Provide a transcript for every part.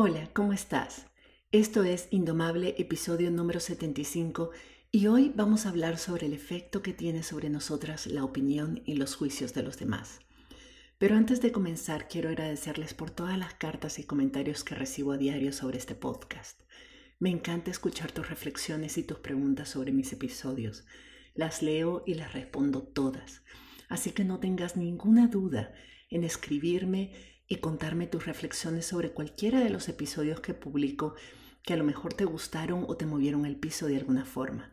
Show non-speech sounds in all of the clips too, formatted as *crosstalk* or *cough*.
Hola, ¿cómo estás? Esto es Indomable, episodio número 75, y hoy vamos a hablar sobre el efecto que tiene sobre nosotras la opinión y los juicios de los demás. Pero antes de comenzar, quiero agradecerles por todas las cartas y comentarios que recibo a diario sobre este podcast. Me encanta escuchar tus reflexiones y tus preguntas sobre mis episodios. Las leo y las respondo todas. Así que no tengas ninguna duda en escribirme y contarme tus reflexiones sobre cualquiera de los episodios que publico que a lo mejor te gustaron o te movieron el piso de alguna forma.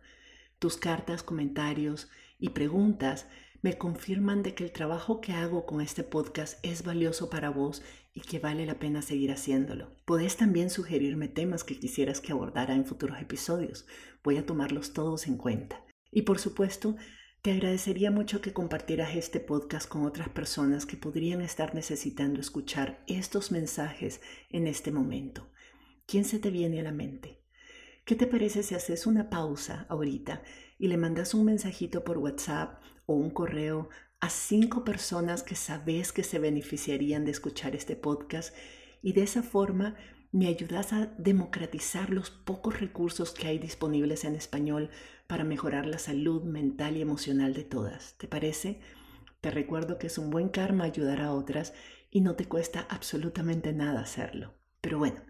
Tus cartas, comentarios y preguntas me confirman de que el trabajo que hago con este podcast es valioso para vos y que vale la pena seguir haciéndolo. Podés también sugerirme temas que quisieras que abordara en futuros episodios. Voy a tomarlos todos en cuenta. Y por supuesto, te agradecería mucho que compartieras este podcast con otras personas que podrían estar necesitando escuchar estos mensajes en este momento. ¿Quién se te viene a la mente? ¿Qué te parece si haces una pausa ahorita y le mandas un mensajito por WhatsApp o un correo a cinco personas que sabes que se beneficiarían de escuchar este podcast y de esa forma me ayudas a democratizar los pocos recursos que hay disponibles en español para mejorar la salud mental y emocional de todas. ¿Te parece? Te recuerdo que es un buen karma ayudar a otras y no te cuesta absolutamente nada hacerlo. Pero bueno,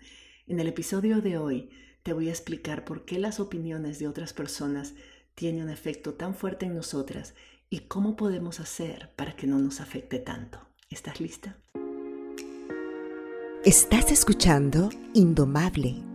en el episodio de hoy te voy a explicar por qué las opiniones de otras personas tienen un efecto tan fuerte en nosotras y cómo podemos hacer para que no nos afecte tanto. ¿Estás lista? Estás escuchando Indomable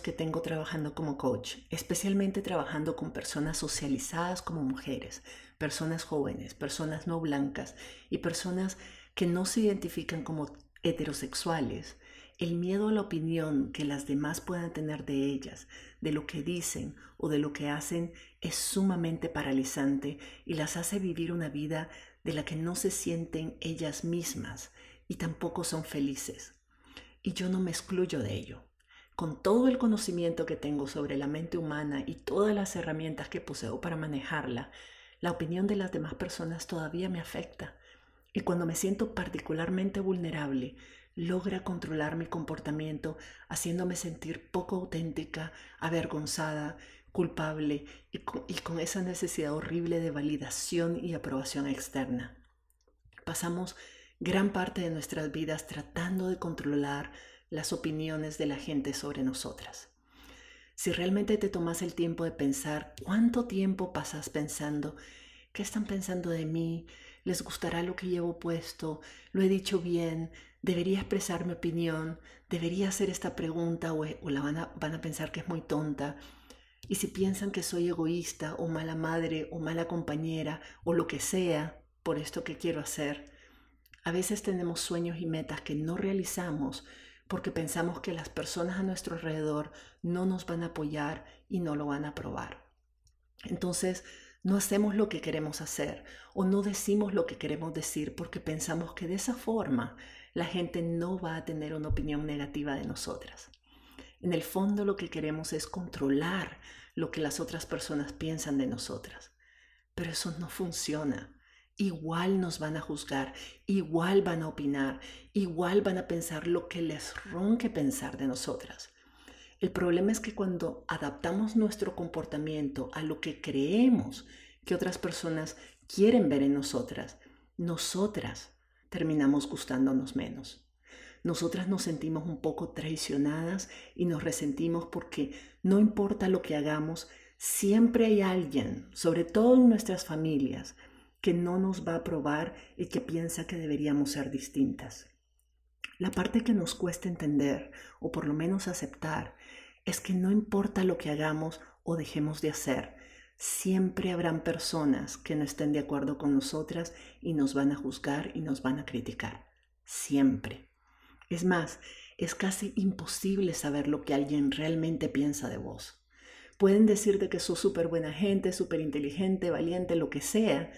Que tengo trabajando como coach, especialmente trabajando con personas socializadas como mujeres, personas jóvenes, personas no blancas y personas que no se identifican como heterosexuales, el miedo a la opinión que las demás puedan tener de ellas, de lo que dicen o de lo que hacen, es sumamente paralizante y las hace vivir una vida de la que no se sienten ellas mismas y tampoco son felices. Y yo no me excluyo de ello con todo el conocimiento que tengo sobre la mente humana y todas las herramientas que poseo para manejarla, la opinión de las demás personas todavía me afecta. Y cuando me siento particularmente vulnerable, logra controlar mi comportamiento, haciéndome sentir poco auténtica, avergonzada, culpable y con, esa necesidad horrible de validación y aprobación externa. Pasamos gran parte de nuestras vidas tratando de controlar las opiniones de la gente sobre nosotras. Si realmente te tomas el tiempo de pensar cuánto tiempo pasas pensando, ¿qué están pensando de mí? ¿Les gustará lo que llevo puesto? ¿Lo he dicho bien? ¿Debería expresar mi opinión? ¿Debería hacer esta pregunta o, la van a, van a pensar que es muy tonta? Y si piensan que soy egoísta o mala madre o mala compañera o lo que sea por esto que quiero hacer, a veces tenemos sueños y metas que no realizamos porque pensamos que las personas a nuestro alrededor no nos van a apoyar y no lo van a aprobar. Entonces, no hacemos lo que queremos hacer o no decimos lo que queremos decir porque pensamos que de esa forma la gente no va a tener una opinión negativa de nosotras. En el fondo lo que queremos es controlar lo que las otras personas piensan de nosotras. Pero eso no funciona igual nos van a juzgar, igual van a opinar, igual van a pensar lo que les ronque pensar de nosotras. El problema es que cuando adaptamos nuestro comportamiento a lo que creemos que otras personas quieren ver en nosotras, nosotras terminamos gustándonos menos. Nosotras nos sentimos un poco traicionadas y nos resentimos porque no importa lo que hagamos, siempre hay alguien, sobre todo en nuestras familias, que no nos va a aprobar y que piensa que deberíamos ser distintas. La parte que nos cuesta entender, o por lo menos aceptar, es que no importa lo que hagamos o dejemos de hacer, siempre habrán personas que no estén de acuerdo con nosotras y nos van a juzgar y nos van a criticar. Siempre. Es más, es casi imposible saber lo que alguien realmente piensa de vos. Pueden decirte que sos súper buena gente, súper inteligente, valiente, lo que sea,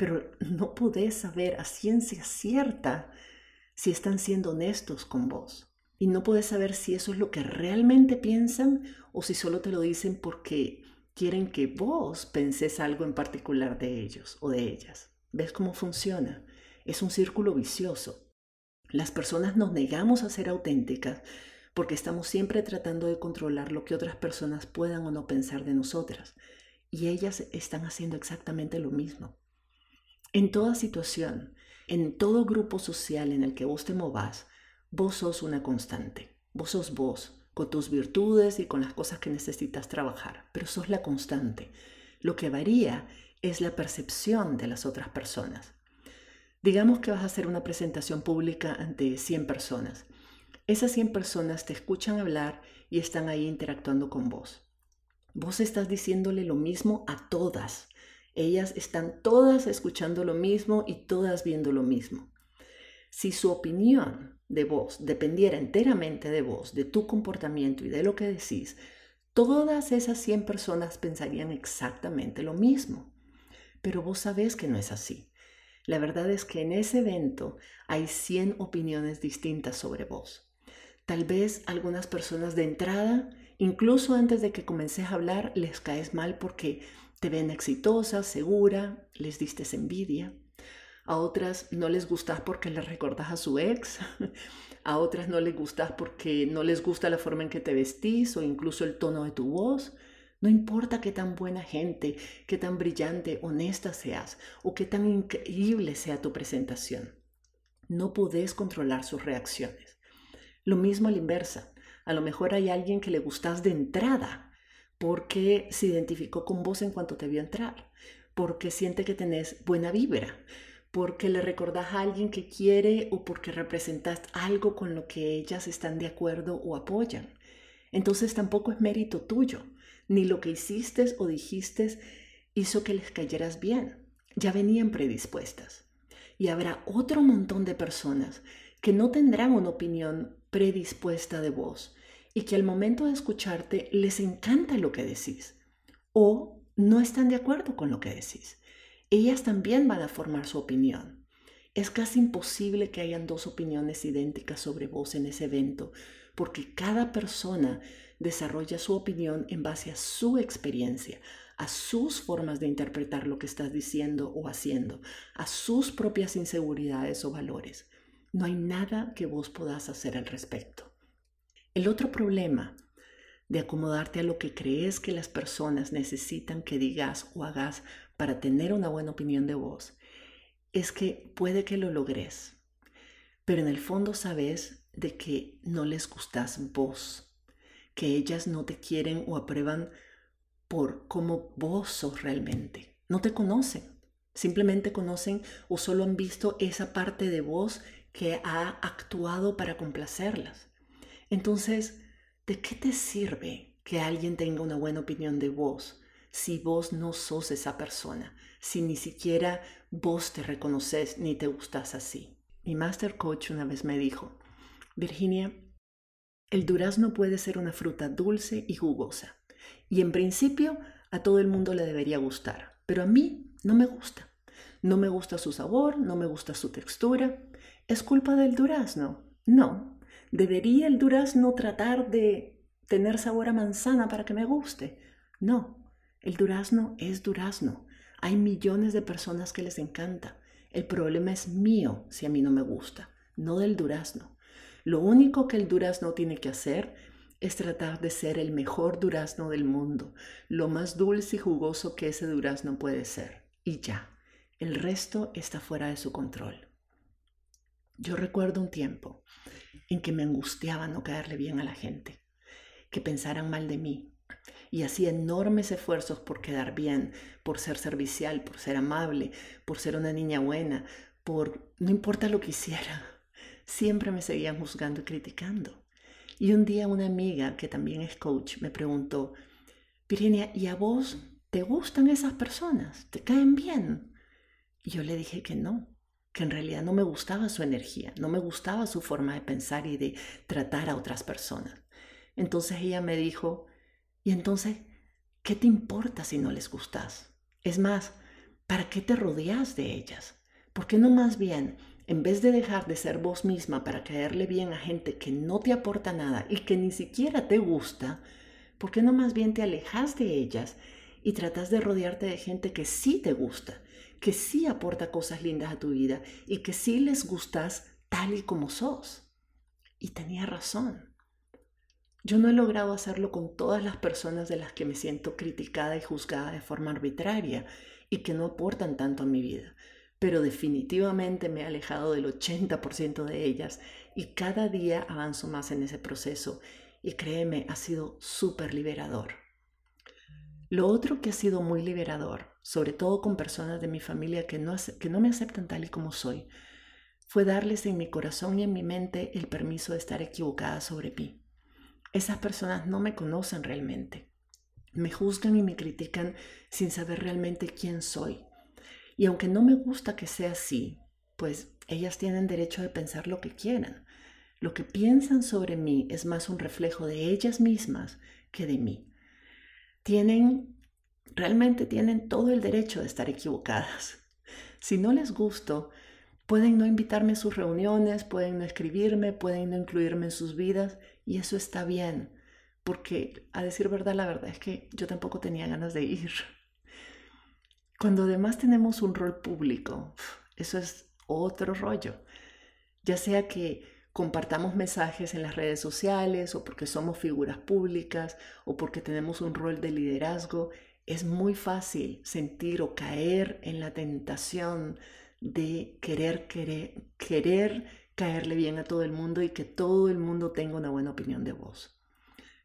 pero no podés saber a ciencia cierta si están siendo honestos con vos. Y no podés saber si eso es lo que realmente piensan o si solo te lo dicen porque quieren que vos penses algo en particular de ellos o de ellas. ¿Ves cómo funciona? Es un círculo vicioso. Las personas nos negamos a ser auténticas porque estamos siempre tratando de controlar lo que otras personas puedan o no pensar de nosotras. Y ellas están haciendo exactamente lo mismo. En toda situación, en todo grupo social en el que vos te movas, vos sos una constante. Vos sos vos, con tus virtudes y con las cosas que necesitas trabajar, pero sos la constante. Lo que varía es la percepción de las otras personas. Digamos que vas a hacer una presentación pública ante 100 personas. Esas 100 personas te escuchan hablar y están ahí interactuando con vos. Vos estás diciéndole lo mismo a todas. Ellas están todas escuchando lo mismo y todas viendo lo mismo. Si su opinión de vos dependiera enteramente de vos, de tu comportamiento y de lo que decís, todas esas 100 personas pensarían exactamente lo mismo. Pero vos sabés que no es así. La verdad es que en ese evento hay 100 opiniones distintas sobre vos. Tal vez algunas personas de entrada, incluso antes de que comences a hablar, les caes mal porque te ven exitosa, segura, les diste envidia. A otras no les gustas porque les recordás a su ex. *laughs* A otras no les gustas porque no les gusta la forma en que te vestís o incluso el tono de tu voz. No importa qué tan buena gente, qué tan brillante, honesta seas o qué tan increíble sea tu presentación. No podés controlar sus reacciones. Lo mismo a la inversa. A lo mejor hay alguien que le gustas de entrada porque se identificó con vos en cuanto te vio entrar, porque siente que tenés buena vibra, porque le recordás a alguien que quiere o porque representas algo con lo que ellas están de acuerdo o apoyan. Entonces tampoco es mérito tuyo, ni lo que hiciste o dijiste hizo que les cayeras bien. Ya venían predispuestas. Y habrá otro montón de personas que no tendrán una opinión predispuesta de vos y que al momento de escucharte les encanta lo que decís o no están de acuerdo con lo que decís ellas también van a formar su opinión. Es casi imposible que hayan dos opiniones idénticas sobre vos en ese evento, porque cada persona desarrolla su opinión en base a su experiencia, a sus formas de interpretar lo que estás diciendo o haciendo, a sus propias inseguridades o valores. No hay nada que vos podás hacer al respecto. El otro problema de acomodarte a lo que crees que las personas necesitan que digas o hagas para tener una buena opinión de vos, es que puede que lo logres, pero en el fondo sabes de que no les gustas vos, que ellas no te quieren o aprueban por cómo vos sos realmente. No te conocen, simplemente conocen o solo han visto esa parte de vos que ha actuado para complacerlas. Entonces, ¿de qué te sirve que alguien tenga una buena opinión de vos si vos no sos esa persona, si ni siquiera vos te reconoces ni te gustas así? Mi master coach una vez me dijo, Virginia, el durazno puede ser una fruta dulce y jugosa, y en principio a todo el mundo le debería gustar, pero a mí no me gusta. No me gusta su sabor, no me gusta su textura. ¿Es culpa del durazno? No, ¿Debería el durazno tratar de tener sabor a manzana para que me guste? No, el durazno es durazno. Hay millones de personas que les encanta. El problema es mío si a mí no me gusta, no del durazno. Lo único que el durazno tiene que hacer es tratar de ser el mejor durazno del mundo, lo más dulce y jugoso que ese durazno puede ser. Y ya, el resto está fuera de su control. Yo recuerdo un tiempo en que me angustiaba no caerle bien a la gente, que pensaran mal de mí, y hacía enormes esfuerzos por quedar bien, por ser servicial, por ser amable, por ser una niña buena, por no importa lo que hiciera, siempre me seguían juzgando y criticando. Y un día una amiga que también es coach me preguntó, Virginia, ¿y a vos te gustan esas personas? ¿Te caen bien? Y yo le dije que no, que en realidad no me gustaba su energía, no me gustaba su forma de pensar y de tratar a otras personas. Entonces ella me dijo, ¿y entonces qué te importa si no les gustas? Es más, ¿para qué te rodeas de ellas? ¿Por qué no más bien, en vez de dejar de ser vos misma para caerle bien a gente que no te aporta nada y que ni siquiera te gusta, ¿por qué no más bien te alejas de ellas y tratas de rodearte de gente que sí te gusta, que sí aporta cosas lindas a tu vida y que sí les gustas tal y como sos? Y tenía razón. Yo no he logrado hacerlo con todas las personas de las que me siento criticada y juzgada de forma arbitraria y que no aportan tanto a mi vida, pero definitivamente me he alejado del 80% de ellas y cada día avanzo más en ese proceso y créeme, ha sido súper liberador. Lo otro que ha sido muy liberador, sobre todo con personas de mi familia que no, que no me aceptan tal y como soy, fue darles en mi corazón y en mi mente el permiso de estar equivocada sobre mí. Esas personas no me conocen realmente. Me juzgan y me critican sin saber realmente quién soy. Y aunque no me gusta que sea así, pues ellas tienen derecho de pensar lo que quieran. Lo que piensan sobre mí es más un reflejo de ellas mismas que de mí. Tienen, realmente tienen todo el derecho de estar equivocadas. *laughs* Si no les gusto, pueden no invitarme a sus reuniones, pueden no escribirme, pueden no incluirme en sus vidas y eso está bien porque a decir verdad, la verdad es que yo tampoco tenía ganas de ir. *laughs* Cuando además tenemos un rol público, *sighs* eso es otro rollo. Ya sea que compartamos mensajes en las redes sociales o porque somos figuras públicas o porque tenemos un rol de liderazgo, es muy fácil sentir o caer en la tentación de querer, querer, querer caerle bien a todo el mundo y que todo el mundo tenga una buena opinión de vos.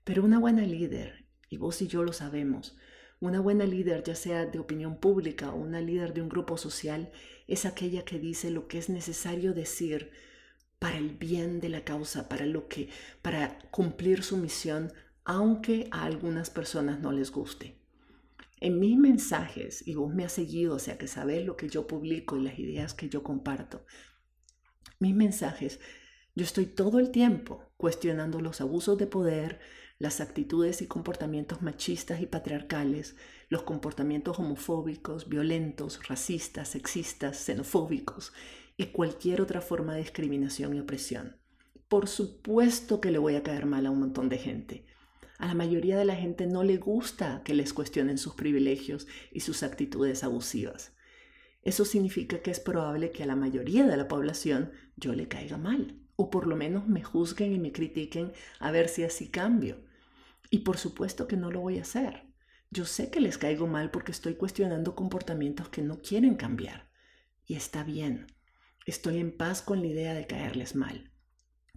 Pero una buena líder, y vos y yo lo sabemos, una buena líder, ya sea de opinión pública o una líder de un grupo social, es aquella que dice lo que es necesario decir para el bien de la causa, para lo que para cumplir su misión, aunque a algunas personas no les guste. En mis mensajes, y vos me has seguido, o sea que sabes lo que yo publico y las ideas que yo comparto, mis mensajes, yo estoy todo el tiempo cuestionando los abusos de poder, las actitudes y comportamientos machistas y patriarcales, los comportamientos homofóbicos, violentos, racistas, sexistas, xenofóbicos y cualquier otra forma de discriminación y opresión. Por supuesto que le voy a caer mal a un montón de gente. A la mayoría de la gente no le gusta que les cuestionen sus privilegios y sus actitudes abusivas. Eso significa que es probable que a la mayoría de la población yo le caiga mal o por lo menos me juzguen y me critiquen a ver si así cambio. Y por supuesto que no lo voy a hacer. Yo sé que les caigo mal porque estoy cuestionando comportamientos que no quieren cambiar. Y está bien. Estoy en paz con la idea de caerles mal.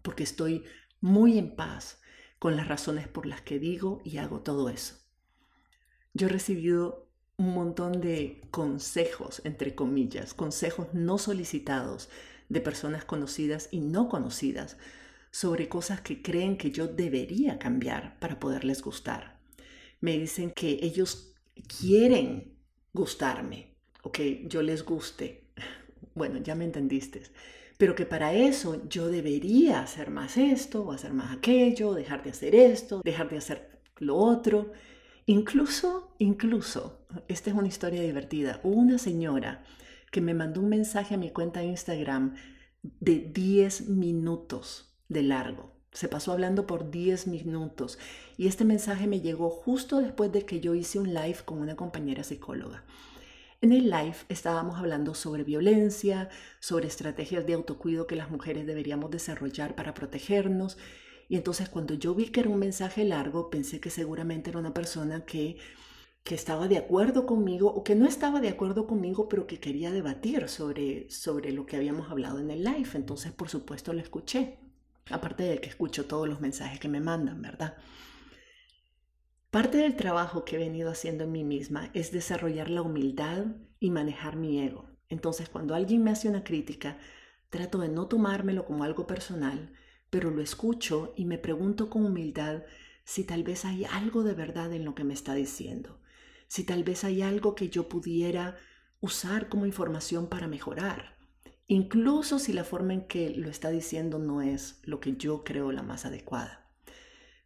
Porque estoy muy en paz con las razones por las que digo y hago todo eso. Yo he recibido un montón de consejos, entre comillas, consejos no solicitados de personas conocidas y no conocidas sobre cosas que creen que yo debería cambiar para poderles gustar. Me dicen que ellos quieren gustarme o que yo les guste. *laughs* Bueno, ya me entendiste. Pero que para eso yo debería hacer más esto o hacer más aquello, dejar de hacer esto, dejar de hacer lo otro. Incluso, incluso, esta es una historia divertida. Una señora que me mandó un mensaje a mi cuenta de Instagram de 10 minutos de largo. Se pasó hablando por 10 minutos y este mensaje me llegó justo después de que yo hice un live con una compañera psicóloga. En el live estábamos hablando sobre violencia, sobre estrategias de autocuido que las mujeres deberíamos desarrollar para protegernos. Y entonces cuando yo vi que era un mensaje largo, pensé que seguramente era una persona que que estaba de acuerdo conmigo o que no estaba de acuerdo conmigo, pero que quería debatir sobre, sobre lo que habíamos hablado en el live. Entonces, por supuesto, lo escuché. Aparte de que escucho todos los mensajes que me mandan, ¿verdad? Parte del trabajo que he venido haciendo en mí misma es desarrollar la humildad y manejar mi ego. Entonces, cuando alguien me hace una crítica, trato de no tomármelo como algo personal, pero lo escucho y me pregunto con humildad si tal vez hay algo de verdad en lo que me está diciendo si tal vez hay algo que yo pudiera usar como información para mejorar, incluso si la forma en que lo está diciendo no es lo que yo creo la más adecuada.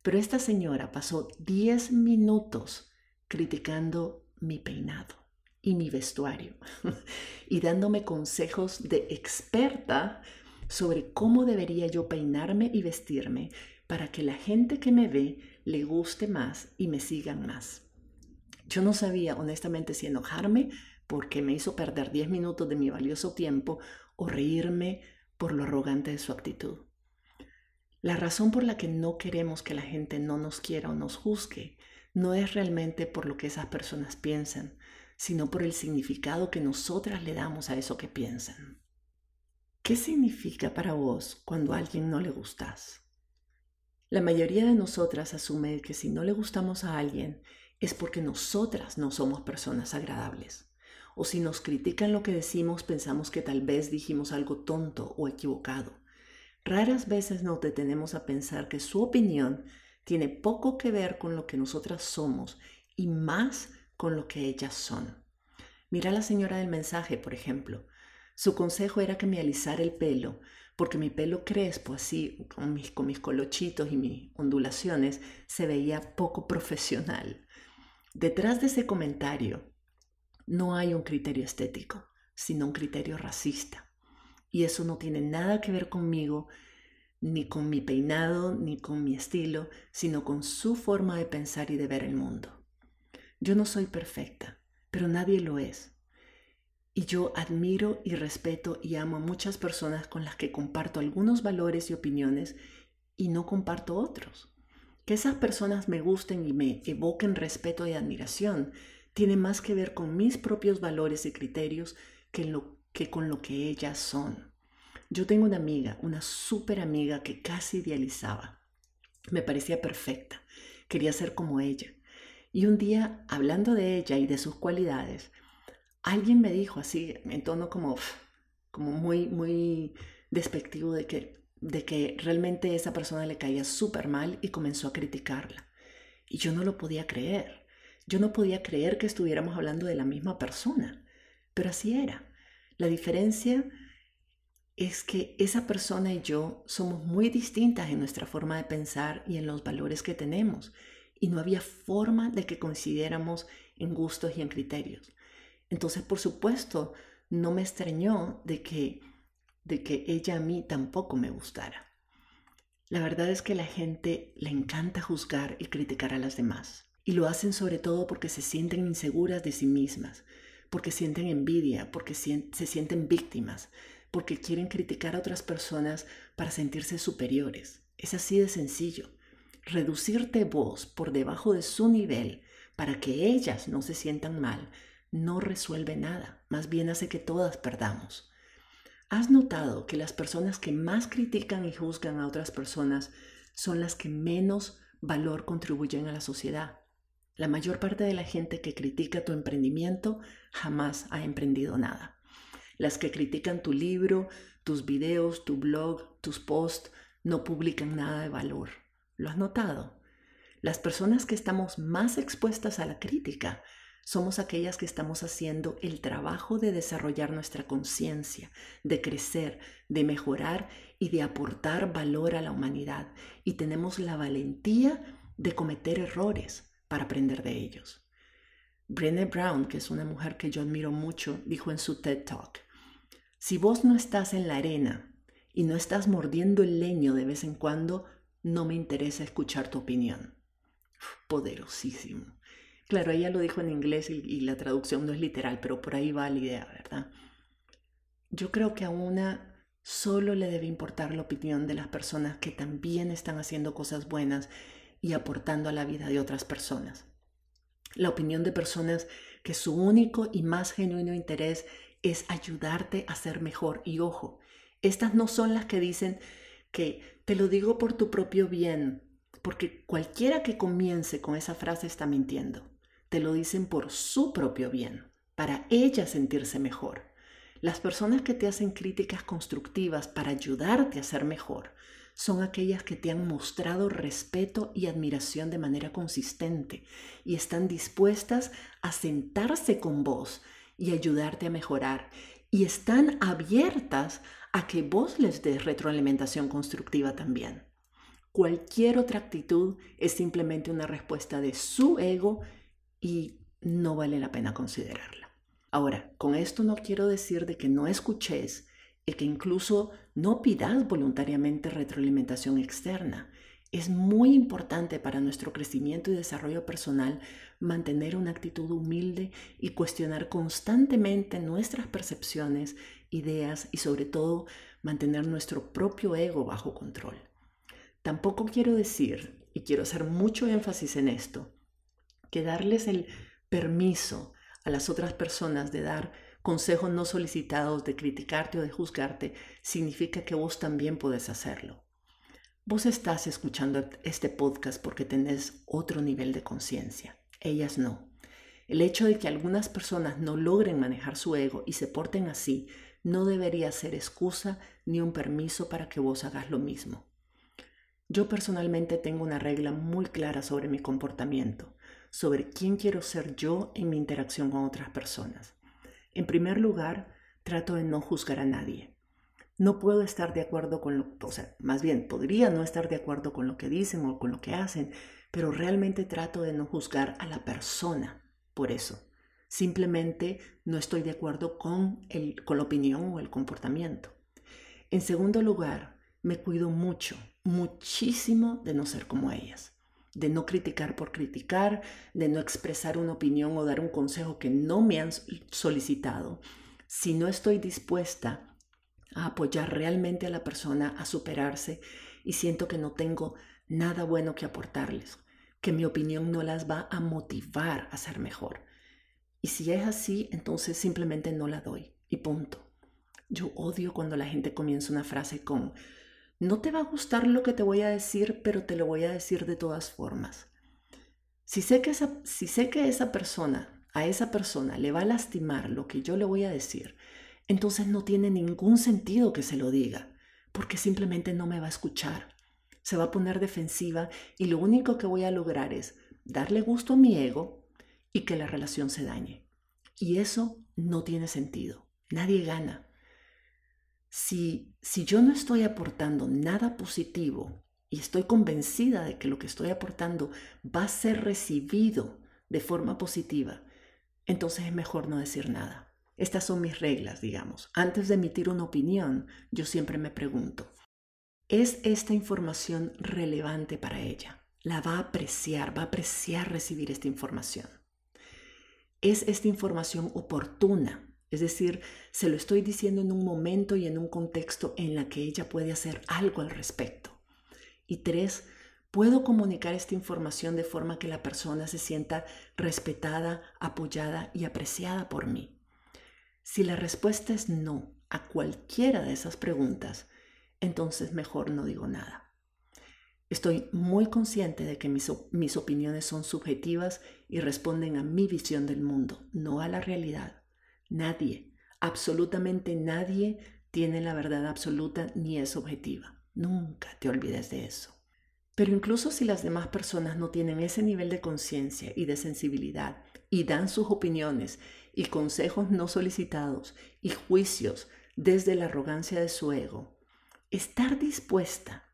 Pero esta señora pasó 10 minutos criticando mi peinado. y mi vestuario *laughs* y dándome consejos de experta sobre cómo debería yo peinarme y vestirme para que la gente que me ve le guste más y me sigan más. Yo no sabía honestamente si enojarme porque me hizo perder 10 minutos de mi valioso tiempo o reírme por lo arrogante de su actitud. La razón por la que no queremos que la gente no nos quiera o nos juzgue no es realmente por lo que esas personas piensan, sino por el significado que nosotras le damos a eso que piensan. ¿Qué significa para vos cuando a alguien no le gustas? La mayoría de nosotras asume que si no le gustamos a alguien es porque nosotras no somos personas agradables. O si nos critican lo que decimos, pensamos que tal vez dijimos algo tonto o equivocado. Raras veces nos detenemos a pensar que su opinión tiene poco que ver con lo que nosotras somos y más con lo que ellas son. Mira a la señora del mensaje, por ejemplo. Su consejo era que me alisara el pelo, porque mi pelo crespo, así, con mis, con mis colochitos y mis ondulaciones, se veía poco profesional. Detrás de ese comentario no hay un criterio estético, sino un criterio racista. Y eso no tiene nada que ver conmigo, ni con mi peinado, ni con mi estilo, sino con su forma de pensar y de ver el mundo. Yo no soy perfecta, pero nadie lo es. Y yo admiro y respeto y amo a muchas personas con las que comparto algunos valores y opiniones y no comparto otros. Que esas personas me gusten y me evoquen respeto y admiración tiene más que ver con mis propios valores y criterios que lo que con lo que ellas son. Yo tengo una amiga, una súper amiga que casi idealizaba. Me parecía perfecta, quería ser como ella. Y un día, hablando de ella y de sus cualidades, alguien me dijo así, en tono como, como muy, muy despectivo de que, de que realmente esa persona le caía súper mal y comenzó a criticarla. Y yo no lo podía creer. Yo no podía creer que estuviéramos hablando de la misma persona. Pero así era. La diferencia es que esa persona y yo somos muy distintas en nuestra forma de pensar y en los valores que tenemos, y no había forma de que coincidiéramos en gustos y en criterios. Entonces, por supuesto, no me extrañó de que, de que ella a mí tampoco me gustara. La verdad es que la gente le encanta juzgar y criticar a las demás, y lo hacen sobre todo porque se sienten inseguras de sí mismas, porque sienten envidia, porque se sienten víctimas, porque quieren criticar a otras personas para sentirse superiores. Es así de sencillo. Reducirte vos por debajo de su nivel para que ellas no se sientan mal no resuelve nada, más bien hace que todas perdamos. ¿Has notado que las personas que más critican y juzgan a otras personas son las que menos valor contribuyen a la sociedad? La mayor parte de la gente que critica tu emprendimiento jamás ha emprendido nada. Las que critican tu libro, tus videos, tu blog, tus posts, no publican nada de valor. ¿Lo has notado? Las personas que estamos más expuestas a la crítica somos aquellas que estamos haciendo el trabajo de desarrollar nuestra conciencia, de crecer, de mejorar y de aportar valor a la humanidad. Y tenemos la valentía de cometer errores para aprender de ellos. Brené Brown, que es una mujer que yo admiro mucho, dijo en su TED Talk, si vos no estás en la arena y no estás mordiendo el leño de vez en cuando, no me interesa escuchar tu opinión. Poderosísimo. Claro, ella lo dijo en inglés y, y, la traducción no es literal, pero por ahí va la idea, ¿verdad? Yo creo que a una solo le debe importar la opinión de las personas que también están haciendo cosas buenas y aportando a la vida de otras personas. La opinión de personas que su único y más genuino interés es ayudarte a ser mejor. Y ojo, estas no son las que dicen que te lo digo por tu propio bien, porque cualquiera que comience con esa frase está mintiendo. Te lo dicen por su propio bien, para ella sentirse mejor. Las personas que te hacen críticas constructivas para ayudarte a ser mejor son aquellas que te han mostrado respeto y admiración de manera consistente y están dispuestas a sentarse con vos y ayudarte a mejorar y están abiertas a que vos les des retroalimentación constructiva también. Cualquier otra actitud es simplemente una respuesta de su ego y no vale la pena considerarla. Ahora, con esto no quiero decir de que no escuches y que incluso no pidas voluntariamente retroalimentación externa. Es muy importante para nuestro crecimiento y desarrollo personal mantener una actitud humilde y cuestionar constantemente nuestras percepciones, ideas y sobre todo mantener nuestro propio ego bajo control. Tampoco quiero decir, y quiero hacer mucho énfasis en esto, que darles el permiso a las otras personas de dar consejos no solicitados, de criticarte o de juzgarte, significa que vos también puedes hacerlo. Vos estás escuchando este podcast porque tenés otro nivel de conciencia, ellas no. El hecho de que algunas personas no logren manejar su ego y se porten así no debería ser excusa ni un permiso para que vos hagas lo mismo. Yo personalmente tengo una regla muy clara sobre mi comportamiento, sobre quién quiero ser yo en mi interacción con otras personas. En primer lugar, trato de no juzgar a nadie no puedo estar de acuerdo con lo, o sea, más bien podría no estar de acuerdo con lo que dicen o con lo que hacen, pero realmente trato de no juzgar a la persona por eso. Simplemente no estoy de acuerdo con, el, con la opinión o el comportamiento. En segundo lugar, me cuido mucho, muchísimo de no ser como ellas, de no criticar por criticar, de no expresar una opinión o dar un consejo que no me han solicitado. Si no estoy dispuesta a apoyar realmente a la persona a superarse y siento que no tengo nada bueno que aportarles, que mi opinión no las va a motivar a ser mejor. Y si es así, entonces simplemente no la doy y punto. Yo odio cuando la gente comienza una frase con, no te va a gustar lo que te voy a decir, pero te lo voy a decir de todas formas. Si sé que esa, si sé que esa persona, a esa persona le va a lastimar lo que yo le voy a decir, entonces no tiene ningún sentido que se lo diga, porque simplemente no me va a escuchar. Se va a poner defensiva y lo único que voy a lograr es darle gusto a mi ego y que la relación se dañe. Y eso no tiene sentido. Nadie gana. Si, si yo no estoy aportando nada positivo y estoy convencida de que lo que estoy aportando va a ser recibido de forma positiva, entonces es mejor no decir nada. Estas son mis reglas, digamos. Antes de emitir una opinión, yo siempre me pregunto, ¿es esta información relevante para ella? ¿La va a apreciar? ¿Va a apreciar recibir esta información? ¿Es esta información oportuna? Es decir, se lo estoy diciendo en un momento y en un contexto en la que ella puede hacer algo al respecto. Y tres, puedo comunicar esta información de forma que la persona se sienta respetada, apoyada y apreciada por mí. Si la respuesta es no a cualquiera de esas preguntas, entonces mejor no digo nada. Estoy muy consciente de que mis, mis, opiniones son subjetivas y responden a mi visión del mundo, no a la realidad. Nadie, absolutamente nadie, tiene la verdad absoluta ni es objetiva. Nunca te olvides de eso. Pero incluso si las demás personas no tienen ese nivel de conciencia y de sensibilidad y dan sus opiniones y consejos no solicitados y juicios desde la arrogancia de su ego, estar dispuesta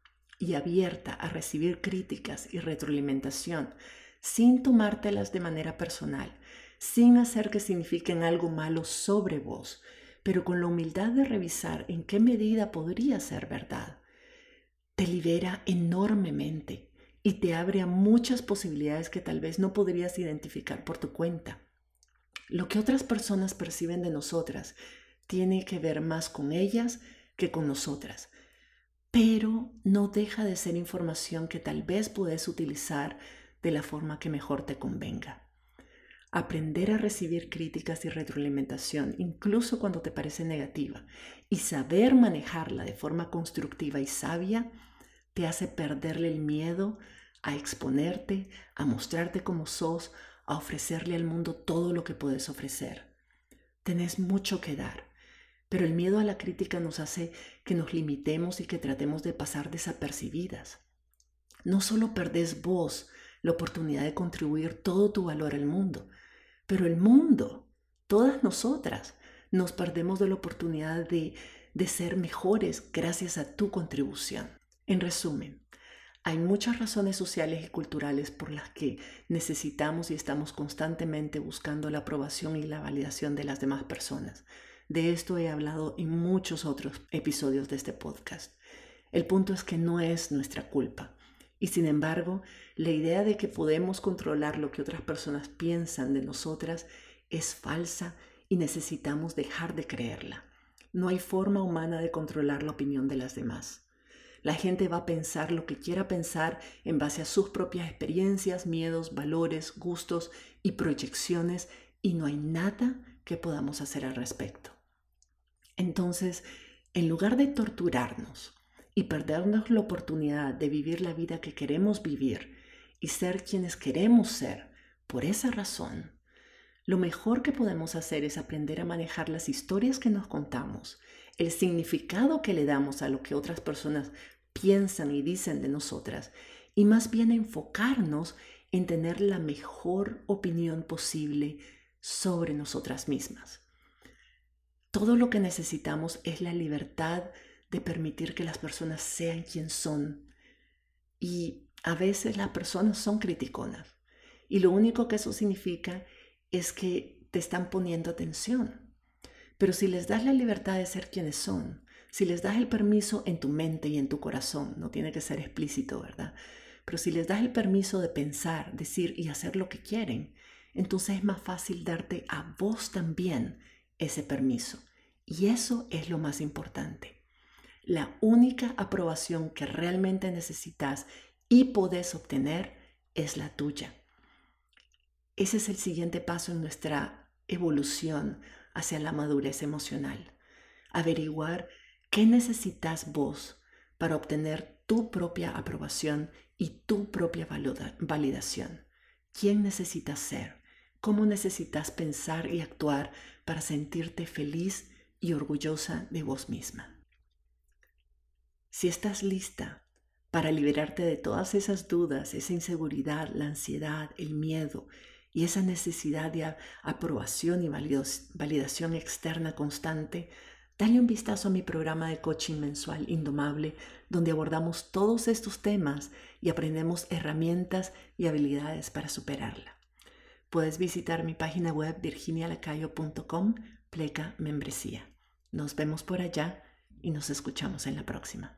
y abierta a recibir críticas y retroalimentación sin tomártelas de manera personal, sin hacer que signifiquen algo malo sobre vos, pero con la humildad de revisar en qué medida podría ser verdad, te libera enormemente y te abre a muchas posibilidades que tal vez no podrías identificar por tu cuenta. Lo que otras personas perciben de nosotras tiene que ver más con ellas que con nosotras, pero no deja de ser información que tal vez puedes utilizar de la forma que mejor te convenga. Aprender a recibir críticas y retroalimentación, incluso cuando te parece negativa, y saber manejarla de forma constructiva y sabia, te hace perderle el miedo a exponerte, a mostrarte como sos, a ofrecerle al mundo todo lo que puedes ofrecer. Tenés mucho que dar, pero el miedo a la crítica nos hace que nos limitemos y que tratemos de pasar desapercibidas. No solo perdés vos la oportunidad de contribuir todo tu valor al mundo, pero el mundo, todas nosotras, nos perdemos de la oportunidad de, de ser mejores gracias a tu contribución. En resumen, Hay muchas razones sociales y culturales por las que necesitamos y estamos constantemente buscando la aprobación y la validación de las demás personas. De esto he hablado en muchos otros episodios de este podcast. El punto es que no es nuestra culpa. Y sin embargo, la idea de que podemos controlar lo que otras personas piensan de nosotras es falsa y necesitamos dejar de creerla. No hay forma humana de controlar la opinión de las demás. La gente va a pensar lo que quiera pensar en base a sus propias experiencias, miedos, valores, gustos y proyecciones y no hay nada que podamos hacer al respecto. Entonces, en lugar de torturarnos y perdernos la oportunidad de vivir la vida que queremos vivir y ser quienes queremos ser, por esa razón, lo mejor que podemos hacer es aprender a manejar las historias que nos contamos, el significado que le damos a lo que otras personas piensan y dicen de nosotras, y más bien enfocarnos en tener la mejor opinión posible sobre nosotras mismas. Todo lo que necesitamos es la libertad de permitir que las personas sean quien son. Y a veces las personas son criticonas. Y lo único que eso significa es que te están poniendo atención. Pero si les das la libertad de ser quienes son, si les das el permiso en tu mente y en tu corazón, no tiene que ser explícito, ¿verdad? Pero si les das el permiso de pensar, decir y hacer lo que quieren, entonces es más fácil darte a vos también ese permiso. Y eso es lo más importante. La única aprobación que realmente necesitas y podés obtener es la tuya. Ese es el siguiente paso en nuestra evolución hacia la madurez emocional. Averiguar qué necesitas vos para obtener tu propia aprobación y tu propia validación. ¿Quién necesitas ser? ¿Cómo necesitas pensar y actuar para sentirte feliz y orgullosa de vos misma? Si estás lista para liberarte de todas esas dudas, esa inseguridad, la ansiedad, el miedo, y esa necesidad de aprobación y validación externa constante, dale un vistazo a mi programa de coaching mensual Indomable, donde abordamos todos estos temas y aprendemos herramientas y habilidades para superarla. Puedes visitar mi página web virginialacayo.com, pleca membresía. Nos vemos por allá y nos escuchamos en la próxima.